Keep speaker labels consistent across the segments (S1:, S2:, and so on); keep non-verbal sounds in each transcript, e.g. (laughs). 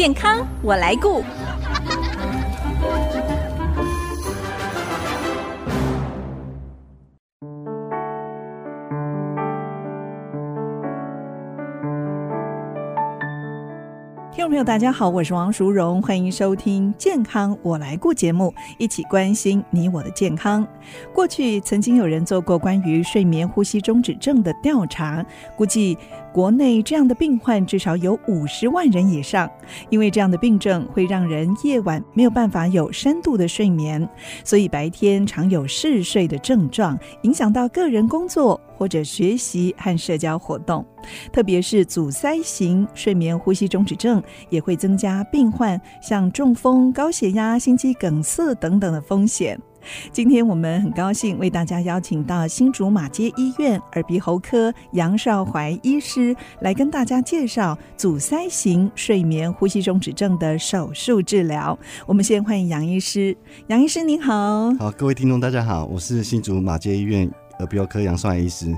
S1: 健康我来顾。听众朋友，大家好，我是王淑荣，欢迎收听《健康我来顾》节目，一起关心你我的健康。过去曾经有人做过关于睡眠呼吸中止症的调查，估计国内这样的病患至少有五十万人以上。因为这样的病症会让人夜晚没有办法有深度的睡眠，所以白天常有嗜睡的症状，影响到个人工作或者学习和社交活动。特别是阻塞型睡眠呼吸中止症，也会增加病患像中风、高血压、心肌梗塞等等的风险。今天我们很高兴为大家邀请到新竹马街医院耳鼻喉科杨少怀医师来跟大家介绍阻塞型睡眠呼吸中止症的手术治疗。我们先欢迎杨医师，杨医师您好。
S2: 好，各位听众大家好，我是新竹马街医院。耳鼻喉科杨绍怀医师，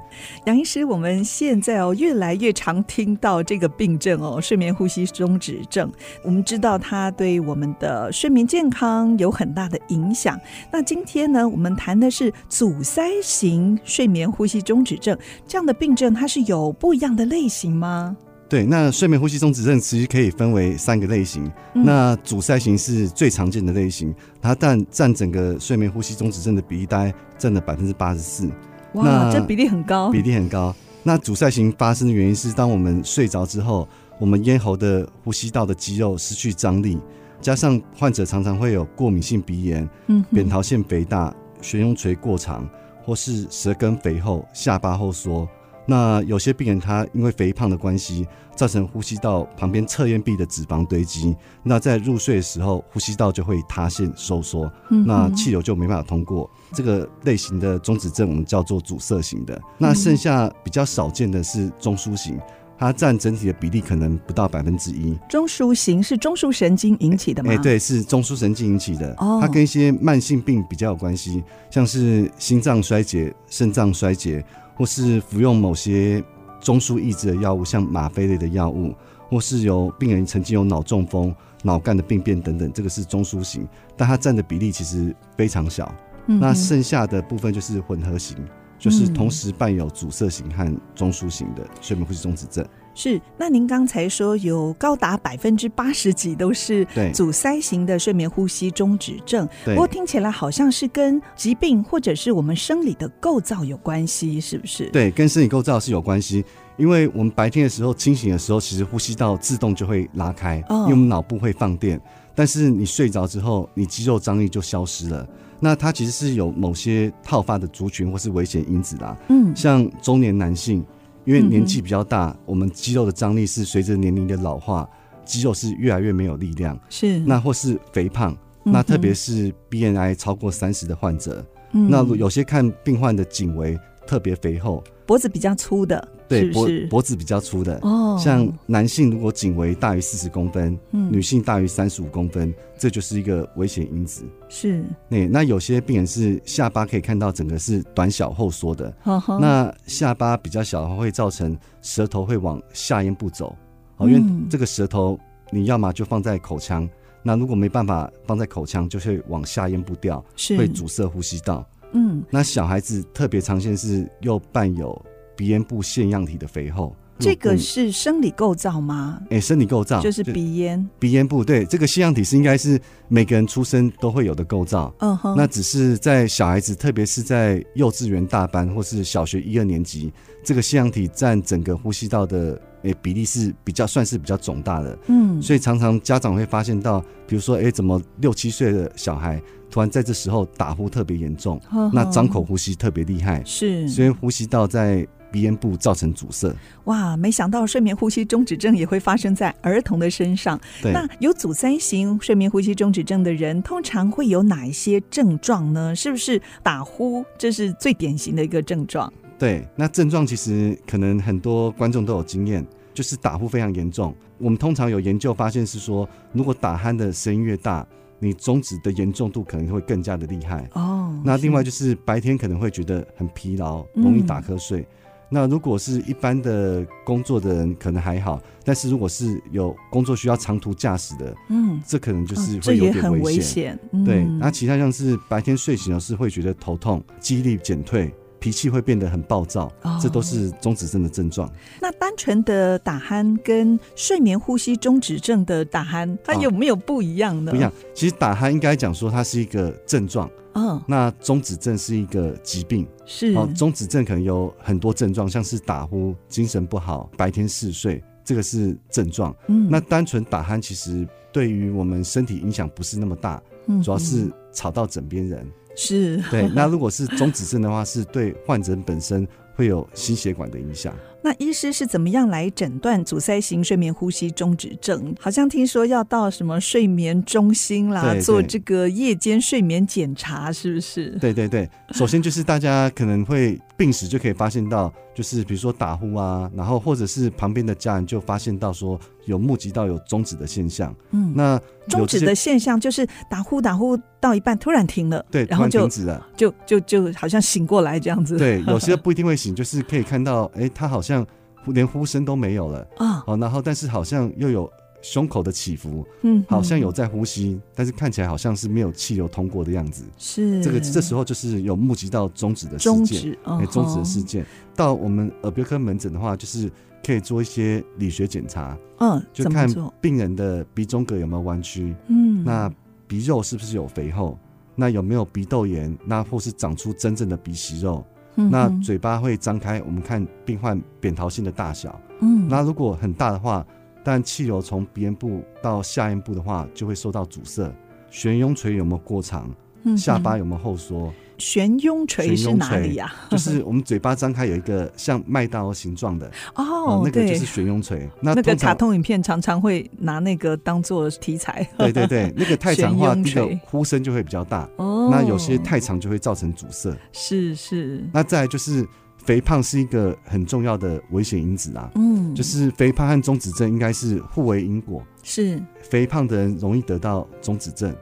S1: 杨医师，我们现在哦越来越常听到这个病症哦，睡眠呼吸中止症。我们知道它对我们的睡眠健康有很大的影响。那今天呢，我们谈的是阻塞型睡眠呼吸中止症这样的病症，它是有不一样的类型吗？
S2: 对，那睡眠呼吸中止症其实可以分为三个类型。嗯、那阻塞型是最常见的类型，它但占整个睡眠呼吸中止症的比例大概占了百分之八十四。
S1: 哇，那这比例很高，
S2: 比例很高。那阻塞型发生的原因是，当我们睡着之后，我们咽喉的呼吸道的肌肉失去张力，加上患者常常会有过敏性鼻炎、嗯，扁桃腺肥大、悬雍垂过长，或是舌根肥厚、下巴后缩。那有些病人他因为肥胖的关系，造成呼吸道旁边侧咽壁的脂肪堆积，那在入睡的时候，呼吸道就会塌陷收缩，那气流就没办法通过。这个类型的中止症我们叫做阻塞型的。那剩下比较少见的是中枢型，它占整体的比例可能不到百分之一。
S1: 中枢型是中枢神经引起的吗？
S2: 哎，对，是中枢神经引起的。哦它跟一些慢性病比较有关系，像是心脏衰竭、肾脏衰竭。或是服用某些中枢抑制的药物，像吗啡类的药物，或是有病人曾经有脑中风、脑干的病变等等，这个是中枢型，但它占的比例其实非常小。嗯、那剩下的部分就是混合型，就是同时伴有阻塞型和中枢型的睡眠呼吸中止症。
S1: 是，那您刚才说有高达百分之八十几都是阻塞型的睡眠呼吸中止症，不过听起来好像是跟疾病或者是我们生理的构造有关系，是不是？
S2: 对，跟生理构造是有关系，因为我们白天的时候清醒的时候，其实呼吸道自动就会拉开，哦、因为我们脑部会放电，但是你睡着之后，你肌肉张力就消失了，那它其实是有某些套发的族群或是危险因子啦，嗯，像中年男性。因为年纪比较大，嗯，我们肌肉的张力是随着年龄的老化，肌肉是越来越没有力量。
S1: 是，
S2: 那或是肥胖，嗯，那特别是 BNI 超过三十的患者，嗯，那有些看病患的颈围特别肥厚。
S1: 脖子比较粗的，
S2: 对，脖脖子比较粗的。哦。像男性如果颈围大于四十公分，嗯，女性大于三十五公分，这就是一个危险因子。
S1: 是，
S2: 那那有些病人是下巴可以看到整个是短小后缩的，那下巴比较小的话，会造成舌头会往下咽部走，哦，因为这个舌头你要么就放在口腔，那如果没办法放在口腔，就会往下咽部掉，会阻塞呼吸道。嗯，那小孩子特别常见是又伴有鼻咽部腺样体的肥厚，
S1: 这个是生理构造吗？
S2: 哎、欸，生理构造。
S1: 就是鼻咽，
S2: 鼻咽部对这个腺样体是应该是每个人出生都会有的构造。嗯哼，那只是在小孩子，特别是在幼稚园大班或是小学一二年级，这个腺样体占整个呼吸道的。诶、欸，比例是比较算是比较肿大的，嗯，所以常常家长会发现到，比如说，哎、欸，怎么六七岁的小孩突然在这时候打呼特别严重，呵呵，那张口呼吸特别厉害，
S1: 是，
S2: 所以呼吸道在鼻咽部造成阻塞。
S1: 哇，没想到睡眠呼吸中止症也会发生在儿童的身上。那有阻塞型睡眠呼吸中止症的人，通常会有哪一些症状呢？是不是打呼？这是最典型的一个症状。
S2: 对，那症状其实可能很多观众都有经验，就是打呼非常严重。我们通常有研究发现是说，如果打鼾的声音越大，你中止的严重度可能会更加的厉害。哦，那另外就是白天可能会觉得很疲劳，容易打瞌睡。嗯那如果是一般的工作的人，可能还好；但是如果是有工作需要长途驾驶的，嗯，这可能就是会有点危险。
S1: 嗯、
S2: 对，那其他像是白天睡醒的是会觉得头痛、记忆力减退、脾气会变得很暴躁，哦、这都是中止症的症状。
S1: 那单纯的打鼾跟睡眠呼吸中止症的打鼾，它有没有不一样呢？
S2: 不一样。其实打鼾应该讲说它是一个症状。嗯，那中止症是一个疾病，
S1: 是
S2: 哦。中止症可能有很多症状，像是打呼、精神不好、白天嗜睡，这个是症状。嗯，那单纯打鼾其实对于我们身体影响不是那么大，主要是吵到枕边人。
S1: 是
S2: 对。那如果是中止症的话，是对患者本身会有心血管的影响。
S1: 那医师是怎么样来诊断阻塞型睡眠呼吸中止症？好像听说要到什么睡眠中心啦，对对做这个夜间睡眠检查，是不是？
S2: 对对对，首先就是大家可能会病史就可以发现到，就是比如说打呼啊，然后或者是旁边的家人就发现到说有目击到有中止的现象。嗯，那
S1: 中止的现象就是打呼打呼到一半突然停了，
S2: 对，
S1: 然后就
S2: 停止了，
S1: 就就就好像醒过来这样子。
S2: 对，有些不一定会醒，就是可以看到，哎，他好像。像连呼声都没有了啊，哦，然后但是好像又有胸口的起伏，嗯，好像有在呼吸，但是看起来好像是没有气流通过的样子，
S1: 是。
S2: 这个这时候就是有目击到中止的事件，哎，中止的事件。到我们耳鼻科门诊的话，就是可以做一些理学检查，嗯，就看病人的鼻中隔有没有弯曲，嗯，那鼻肉是不是有肥厚，那有没有鼻窦炎，那或是长出真正的鼻息肉。那嘴巴会张开，我们看病患扁桃腺的大小。嗯，那如果很大的话，但气流从鼻咽部到下咽部的话，就会受到阻塞。悬雍垂有没有过长？下巴有没有后缩？
S1: 悬雍垂是哪里呀？
S2: 就是我们嘴巴张开有一个像麦当劳形状的 (laughs) 哦，那个就是悬雍垂。那
S1: 那个卡通影片常常会拿那个当做题材。
S2: 对对对，(laughs) 那个太长的话，那个呼声就会比较大。哦，那有些太长就会造成阻塞。
S1: 是是。
S2: 那再来就是肥胖是一个很重要的危险因子啊。嗯，就是肥胖和中止症应该是互为因果。
S1: 是，
S2: 肥胖的人容易得到中止症。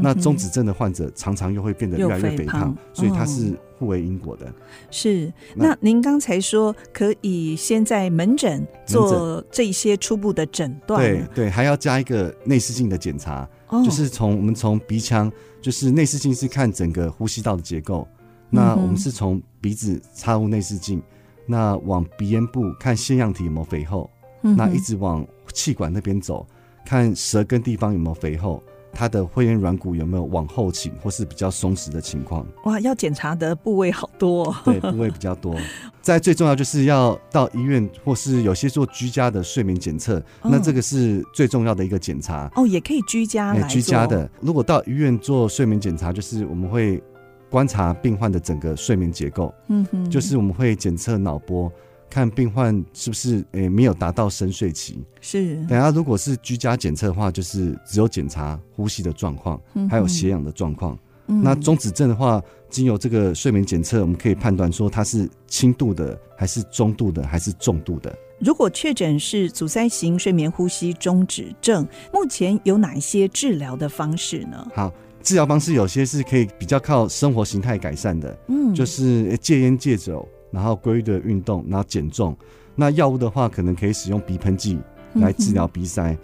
S2: 那中止症的患者常常又会变得越来越肥胖，所以它是互为因果的。
S1: 是。那您刚才说可以先在门诊做这些初步的诊断，
S2: 对对，还要加一个内视镜的检查，就是从我们从鼻腔，就是内视镜是看整个呼吸道的结构，那我们是从鼻子插入内视镜，那往鼻咽部看腺样体有没有肥厚，那一直往气管那边走，看舌根地方有没有肥厚。他的会厌软骨有没有往后倾或是比较松弛的情况？
S1: 哇，要检查的部位好多哦。
S2: 对，部位比较多。(laughs) 在最重要就是要到医院，或是有些做居家的睡眠检测，哦、那这个是最重要的一个检查。
S1: 哦，也可以居家。
S2: 居家的，如果到医院做睡眠检查，就是我们会观察病患的整个睡眠结构。嗯哼，就是我们会检测脑波。看病患是不是诶、欸、没有达到深睡期，
S1: 是。
S2: 等下如果是居家检测的话，就是只有检查呼吸的状况，还有血氧的状况。嗯、那中止症的话，经由这个睡眠检测，我们可以判断说它是轻度的，还是中度的，还是重度的。
S1: 如果确诊是阻塞型睡眠呼吸中止症，目前有哪一些治疗的方式呢？
S2: 好，治疗方式有些是可以比较靠生活形态改善的，嗯，就是戒烟戒酒。然后规律的运动，然后减重。那药物的话，可能可以使用鼻喷剂来治疗鼻塞。嗯、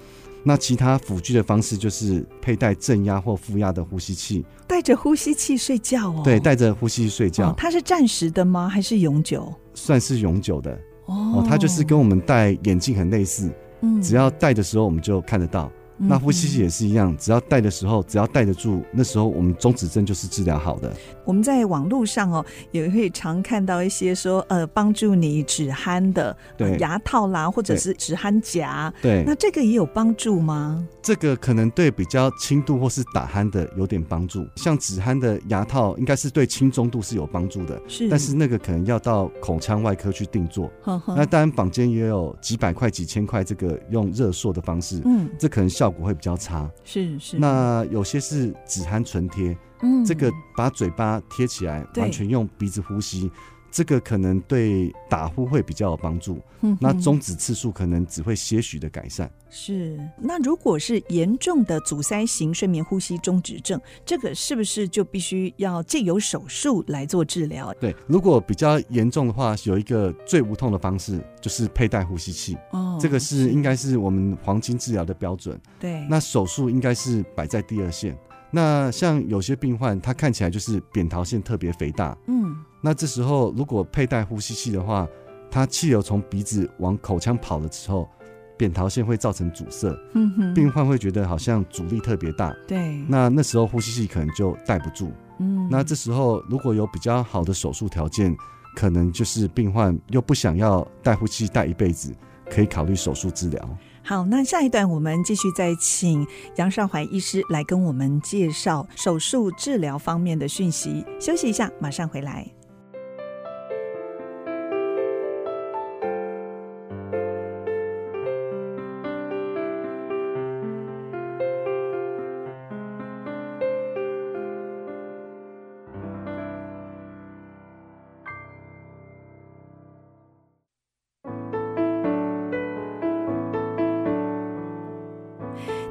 S2: 那其他辅具的方式就是佩戴正压或负压的呼吸器，
S1: 带着呼吸器睡觉哦。
S2: 对，带着呼吸器睡觉。哦、
S1: 它是暂时的吗？还是永久？
S2: 算是永久的哦。它就是跟我们戴眼镜很类似，嗯，只要戴的时候我们就看得到。那呼吸器也是一样，只要戴的时候，只要戴得住，那时候我们中止症就是治疗好的。
S1: 我们在网络上哦，也会常看到一些说，呃，帮助你止鼾的，对，牙套啦，或者是止鼾夹，
S2: 对，
S1: 那这个也有帮助吗？
S2: 这个可能对比较轻度或是打鼾的有点帮助，像止鼾的牙套，应该是对轻中度是有帮助的，
S1: 是，
S2: 但是那个可能要到口腔外科去定做。呵呵，那当然坊间也有几百块、几千块，这个用热缩的方式，嗯，这可能效果会比较差。
S1: 是是，
S2: 那有些是止鼾唇贴，嗯，这个把嘴巴贴起来，完全用鼻子呼吸，这个可能对打呼会比较有帮助。嗯，那终止次数可能只会些许的改善。
S1: 是，那如果是严重的阻塞型睡眠呼吸中止症，这个是不是就必须要借由手术来做治疗？
S2: 对，如果比较严重的话，有一个最无痛的方式就是佩戴呼吸器。哦，这个是应该是我们黄金治疗的标准。
S1: 对，
S2: 那手术应该是摆在第二线。那像有些病患，他看起来就是扁桃腺特别肥大。嗯，那这时候如果佩戴呼吸器的话，它气流从鼻子往口腔跑的时候。扁桃腺会造成阻塞，嗯哼，病患会觉得好像阻力特别大，
S1: 对，
S2: 那那时候呼吸器可能就戴不住，嗯，那这时候如果有比较好的手术条件，可能就是病患又不想要戴呼吸器戴一辈子，可以考虑手术治疗。
S1: 好，那下一段我们继续再请杨少怀医师来跟我们介绍手术治疗方面的讯息。休息一下，马上回来。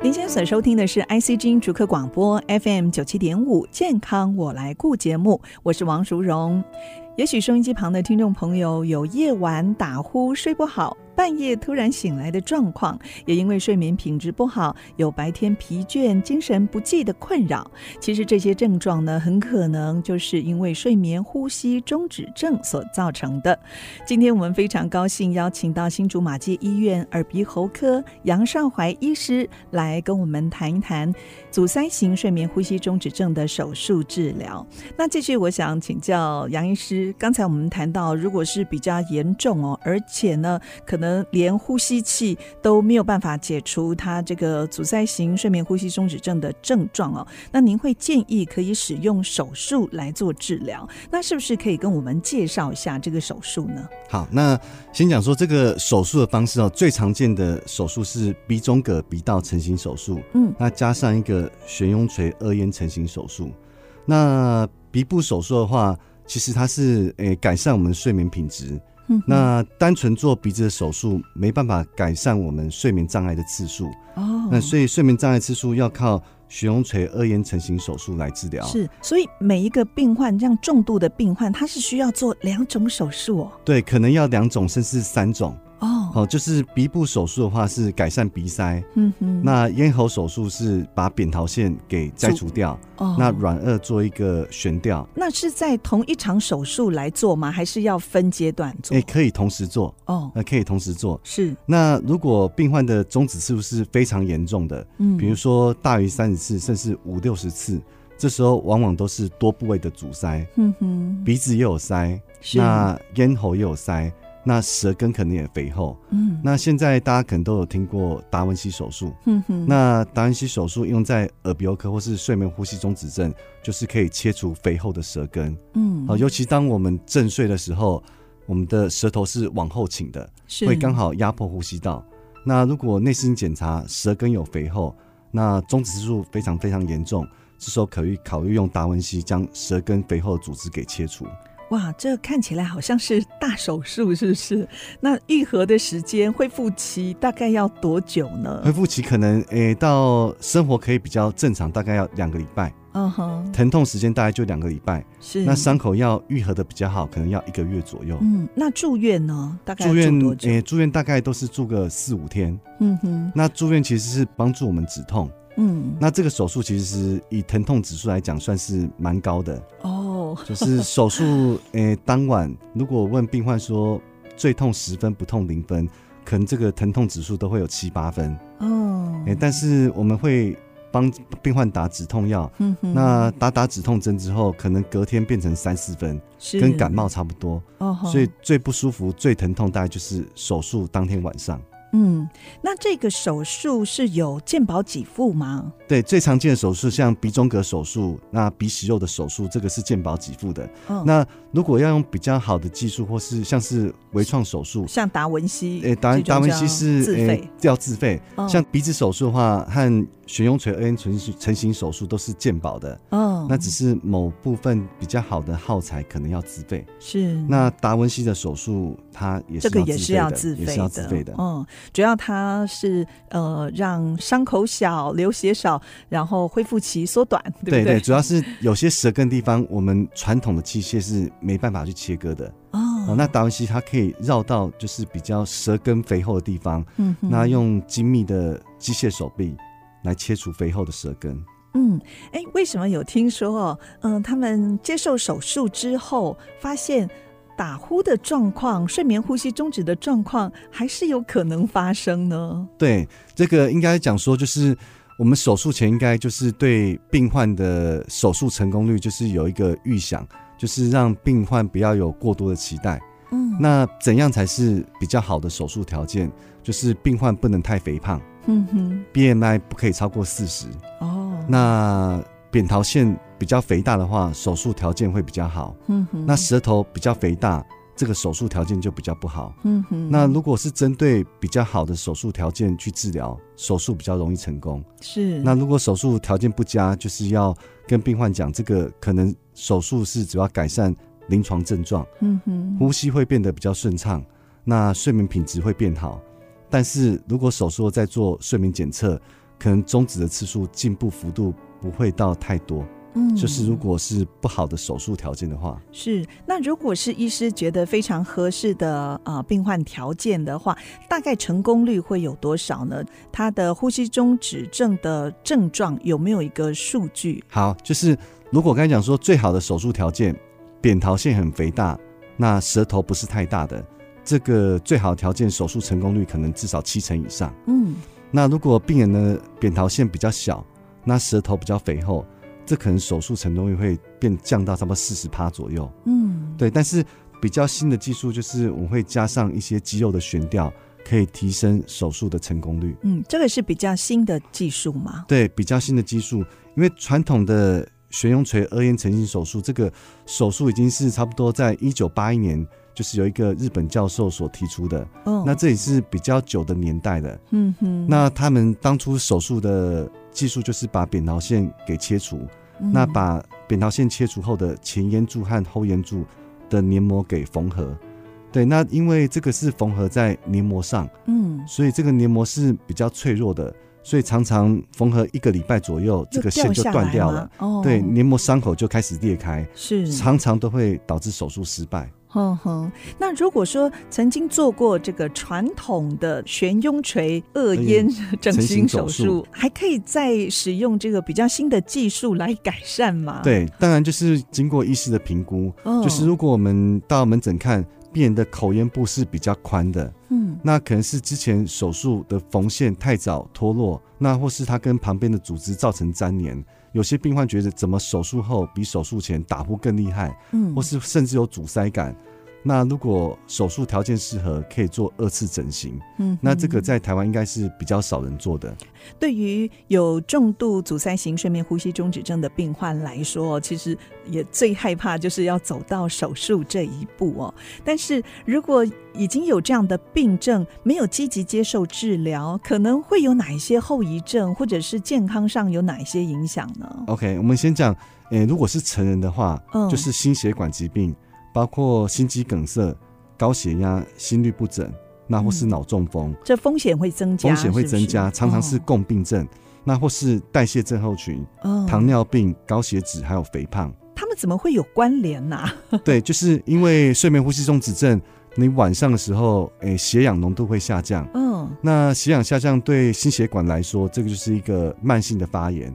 S1: 您现在所收听的是 ICG 逐客广播 FM 九七点五健康我来顾节目，我是王淑荣。也许收音机旁的听众朋友有夜晚打呼睡不好，半夜突然醒来的状况，也因为睡眠品质不好，有白天疲倦、精神不济的困扰。其实这些症状呢，很可能就是因为睡眠呼吸中止症所造成的。今天我们非常高兴邀请到新竹马街医院耳鼻喉科杨绍怀医师来跟我们谈一谈阻塞型睡眠呼吸中止症的手术治疗。那继续，我想请教杨医师，刚才我们谈到，如果是比较严重哦，而且呢，可能连呼吸器都没有办法解除他这个阻塞型睡眠呼吸中止症的症状哦，那您会建议可以使用手术来做治疗？那是不是可以跟我们介绍一下这个手术呢？
S2: 好，那先讲说这个手术的方式哦，最常见的手术是鼻中隔鼻道成型手术，嗯，那加上一个悬雍垂顎咽成型手术。那鼻部手术的话，其实它是诶、欸、改善我们睡眠品质。那单纯做鼻子的手术没办法改善我们睡眠障碍的次数哦，那所以睡眠障碍次数要靠悬雍垂二咽成型手术来治疗。
S1: 是，所以每一个病患这样重度的病患，他是需要做两种手术哦。
S2: 对，可能要两种甚至三种。哦，就是鼻部手术的话是改善鼻塞，嗯哼，那咽喉手术是把扁桃腺给摘除掉，哦，那软腭做一个悬吊。
S1: 那是在同一场手术来做吗？还是要分阶段做？
S2: 哎、欸，可以同时做，哦，那可以同时做。
S1: 是，
S2: 那如果病患的中止次数是非常严重的，嗯，比如说大于三十次，甚至五六十次，这时候往往都是多部位的阻塞，嗯哼，鼻子也有塞，那咽喉也有塞。那舌根肯定也肥厚，嗯，那现在大家可能都有听过达文西手术，嗯哼，那达文西手术用在耳鼻喉科或是睡眠呼吸中止症，就是可以切除肥厚的舌根，嗯，好尤其当我们正睡的时候，我们的舌头是往后倾的，是。会刚好压迫呼吸道。那如果内视镜检查舌根有肥厚，那中止次数非常非常严重，这时候可以考虑用达文西将舌根肥厚的组织给切除。
S1: 哇，这看起来好像是大手术，是不是？那愈合的时间、恢复期大概要多久呢？
S2: 恢复期可能诶、欸，到生活可以比较正常，大概要两个礼拜。嗯哼，疼痛时间大概就两个礼拜。是，那伤口要愈合的比较好，可能要一个月左右。
S1: 嗯，那住院呢？大概住院诶、欸，
S2: 住院大概都是住个四五天。嗯哼，那住院其实是帮助我们止痛。嗯，那这个手术其实是以疼痛指数来讲，算是蛮高的哦。就是手术，诶、欸，当晚如果问病患说最痛十分，不痛零分，可能这个疼痛指数都会有七八分哦。诶、欸，但是我们会帮病患打止痛药，那打打止痛针之后，可能隔天变成三四分，是跟感冒差不多哦。所以最不舒服、最疼痛大概就是手术当天晚上。
S1: 嗯，那这个手术是有健保给付吗？
S2: 对，最常见的手术像鼻中隔手术，那鼻息肉的手术，这个是健保给付的。嗯，那如果要用比较好的技术，或是像是微创手术，
S1: 像达文西，
S2: 诶，达达文西是
S1: 自费，
S2: 要自费。嗯，像鼻子手术的话，和悬雍垂二咽成型手术都是健保的。嗯，那只是某部分比较好的耗材可能要自费。
S1: 是，
S2: 那达文西的手术，它也是
S1: 这个也是要自费的，
S2: 也是要自费的。
S1: 嗯，主要它是呃让伤口小、流血少，然后恢复期缩短，对不对？
S2: 对对，主要是有些舌根地方，我们传统的器械是没办法去切割的。哦，哦，那达文西它可以绕到就是比较舌根肥厚的地方，嗯哼，那用精密的机械手臂来切除肥厚的舌根。
S1: 嗯，哎，为什么有听说哦？嗯、呃，他们接受手术之后发现打呼的状况、睡眠呼吸中止的状况还是有可能发生呢？
S2: 对，这个应该讲说就是。我们手术前应该就是对病患的手术成功率就是有一个预想，就是让病患不要有过多的期待。嗯，那怎样才是比较好的手术条件？就是病患不能太肥胖。嗯哼，BMI 不可以超过四十。哦，那扁桃腺比较肥大的话，手术条件会比较好。嗯哼，那舌头比较肥大。这个手术条件就比较不好。嗯哼。那如果是针对比较好的手术条件去治疗，手术比较容易成功。
S1: 是。
S2: 那如果手术条件不佳，就是要跟病患讲，这个可能手术是主要改善临床症状。嗯哼。呼吸会变得比较顺畅，那睡眠品质会变好。但是如果手术后再做睡眠检测，可能终止的次数进步幅度不会到太多。嗯，就是如果是不好的手术条件的话，
S1: 是。那如果是医师觉得非常合适的呃病患条件的话，大概成功率会有多少呢？他的呼吸中止症的症状有没有一个数据？
S2: 好，就是如果刚才讲说最好的手术条件，扁桃腺很肥大，那舌头不是太大的，这个最好的条件，手术成功率可能至少七成以上。嗯，那如果病人的扁桃腺比较小，那舌头比较肥厚。这可能手术成功率会变降到差不多四十趴左右。嗯，对。但是比较新的技术就是我们会加上一些肌肉的悬吊，可以提升手术的成功率。
S1: 嗯，这个是比较新的技术吗？
S2: 对，比较新的技术。因为传统的悬雍垂二咽成型手术，这个手术已经是差不多在一九八一年，就是有一个日本教授所提出的。哦，那这也是比较久的年代的。嗯哼。那他们当初手术的技术就是把扁桃腺给切除。那把扁桃腺切除后的前咽柱和后咽柱的黏膜给缝合，对，那因为这个是缝合在黏膜上，嗯，所以这个黏膜是比较脆弱的，所以常常缝合一个礼拜左右，这个线就断掉了，哦，对，黏膜伤口就开始裂开，是，常常都会导致手术失败。
S1: 哼哼，那如果说曾经做过这个传统的悬雍垂二咽整形手术，还可以再使用这个比较新的技术来改善吗？
S2: 对，当然就是经过医师的评估，哦、就是如果我们到门诊看病人的口咽部是比较宽的，嗯，那可能是之前手术的缝线太早脱落，那或是他跟旁边的组织造成粘连。有些病患觉得怎么手术后比手术前打呼更厉害，嗯，或是甚至有阻塞感。那如果手术条件适合，可以做二次整形。嗯，那这个在台湾应该是比较少人做的。
S1: 对于有重度阻塞型睡眠呼吸中止症的病患来说，其实也最害怕就是要走到手术这一步哦。但是如果已经有这样的病症，没有积极接受治疗，可能会有哪一些后遗症，或者是健康上有哪一些影响呢
S2: ？OK，我们先讲，诶，如果是成人的话，嗯，就是心血管疾病。包括心肌梗塞、高血压、心律不整，那或是脑中风，
S1: 这风险会增加，
S2: 风险会增加，常常是共病症。那或是代谢症候群、糖尿病、高血脂，还有肥胖，
S1: 他们怎么会有关联呢？(laughs)
S2: 对，就是因为睡眠呼吸中止症，你晚上的时候，诶，血氧浓度会下降。嗯，那血氧下降对心血管来说，这个就是一个慢性的发炎。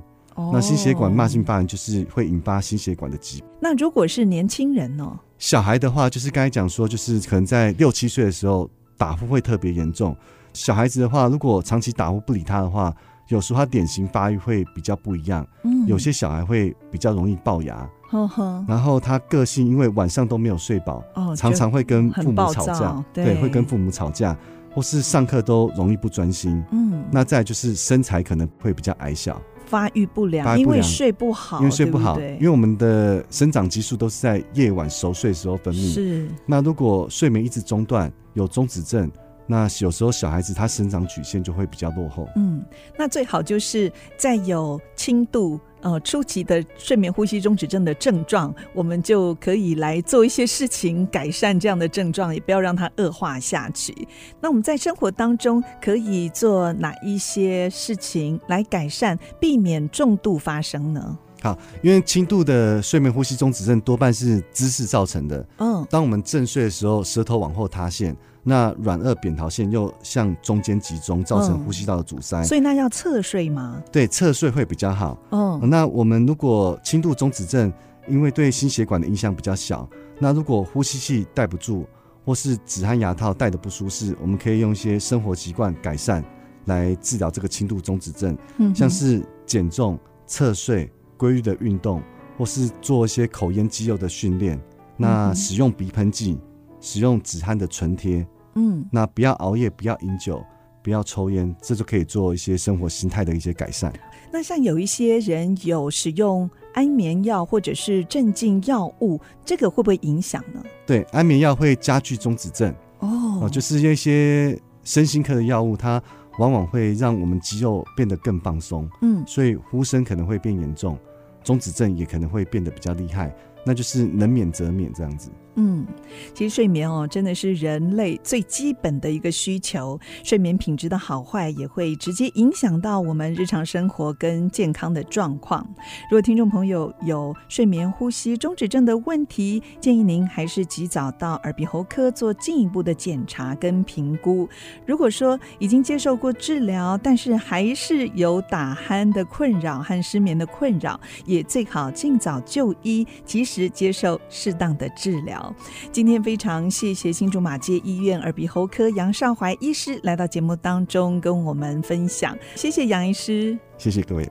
S2: 那心血管慢性发炎就是会引发心血管的疾病。
S1: 那如果是年轻人呢？
S2: 小孩的话，就是刚才讲说，就是可能在六七岁的时候打呼会特别严重。小孩子的话，如果长期打呼不理他的话，有时候他典型发育会比较不一样。嗯，有些小孩会比较容易龅牙。呵呵。然后他个性因为晚上都没有睡饱，哦，常常会跟父母吵架。对，会跟父母吵架。或是上课都容易不专心。嗯，那再就是身材可能会比较矮小。
S1: 发育不良，因为睡不好，
S2: 因为睡不好，
S1: 对对，
S2: 因为我们的生长激素都是在夜晚熟睡的时候分泌。
S1: 是，
S2: 那如果睡眠一直中断，有中止症，那有时候小孩子他生长曲线就会比较落后。
S1: 嗯，那最好就是在有轻度。呃，初期的睡眠呼吸中止症的症状，我们就可以来做一些事情改善这样的症状，也不要让它恶化下去。那我们在生活当中可以做哪一些事情来改善，避免重度发生呢？
S2: 好，因为轻度的睡眠呼吸中止症多半是姿势造成的。嗯，当我们正睡的时候，舌头往后塌陷。那软腭扁桃腺又向中间集中，造成呼吸道的阻塞。
S1: 嗯，所以那要侧睡吗？
S2: 对，侧睡会比较好。嗯，那我们如果轻度中止症，因为对心血管的影响比较小，那如果呼吸器戴不住，或是止鼾牙套戴的不舒适，我们可以用一些生活习惯改善来治疗这个轻度中止症。嗯，像是减重、侧睡、规律的运动，或是做一些口咽肌肉的训练。那使用鼻喷剂。使用止鼾的唇贴，嗯，那不要熬夜，不要饮酒，不要抽烟，这就可以做一些生活心态的一些改善。
S1: 那像有一些人有使用安眠药或者是镇静药物，这个会不会影响呢？
S2: 对，安眠药会加剧中止症。哦，就是一些身心科的药物，它往往会让我们肌肉变得更放松，嗯，所以呼声可能会变严重，中止症也可能会变得比较厉害，那就是能免则免这样子。
S1: 嗯，其实睡眠哦，真的是人类最基本的一个需求。睡眠品质的好坏，也会直接影响到我们日常生活跟健康的状况。如果听众朋友有睡眠呼吸中止症的问题，建议您还是及早到耳鼻喉科做进一步的检查跟评估。如果说已经接受过治疗，但是还是有打鼾的困扰和失眠的困扰，也最好尽早就医，及时接受适当的治疗。今天非常谢谢新竹马街医院耳鼻喉科杨少怀医师来到节目当中跟我们分享，谢谢杨医师，
S2: 谢谢各位。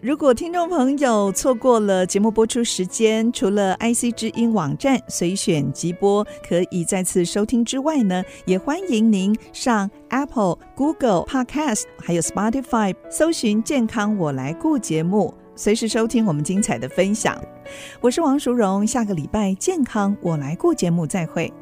S1: 如果听众朋友错过了节目播出时间，除了 IC 之音网站随选即播可以再次收听之外呢，也欢迎您上 Apple、Google Podcast 还有 Spotify 搜寻“健康我来顾”节目。随时收听我们精彩的分享，我是王淑荣，下个礼拜健康我来过节目再会。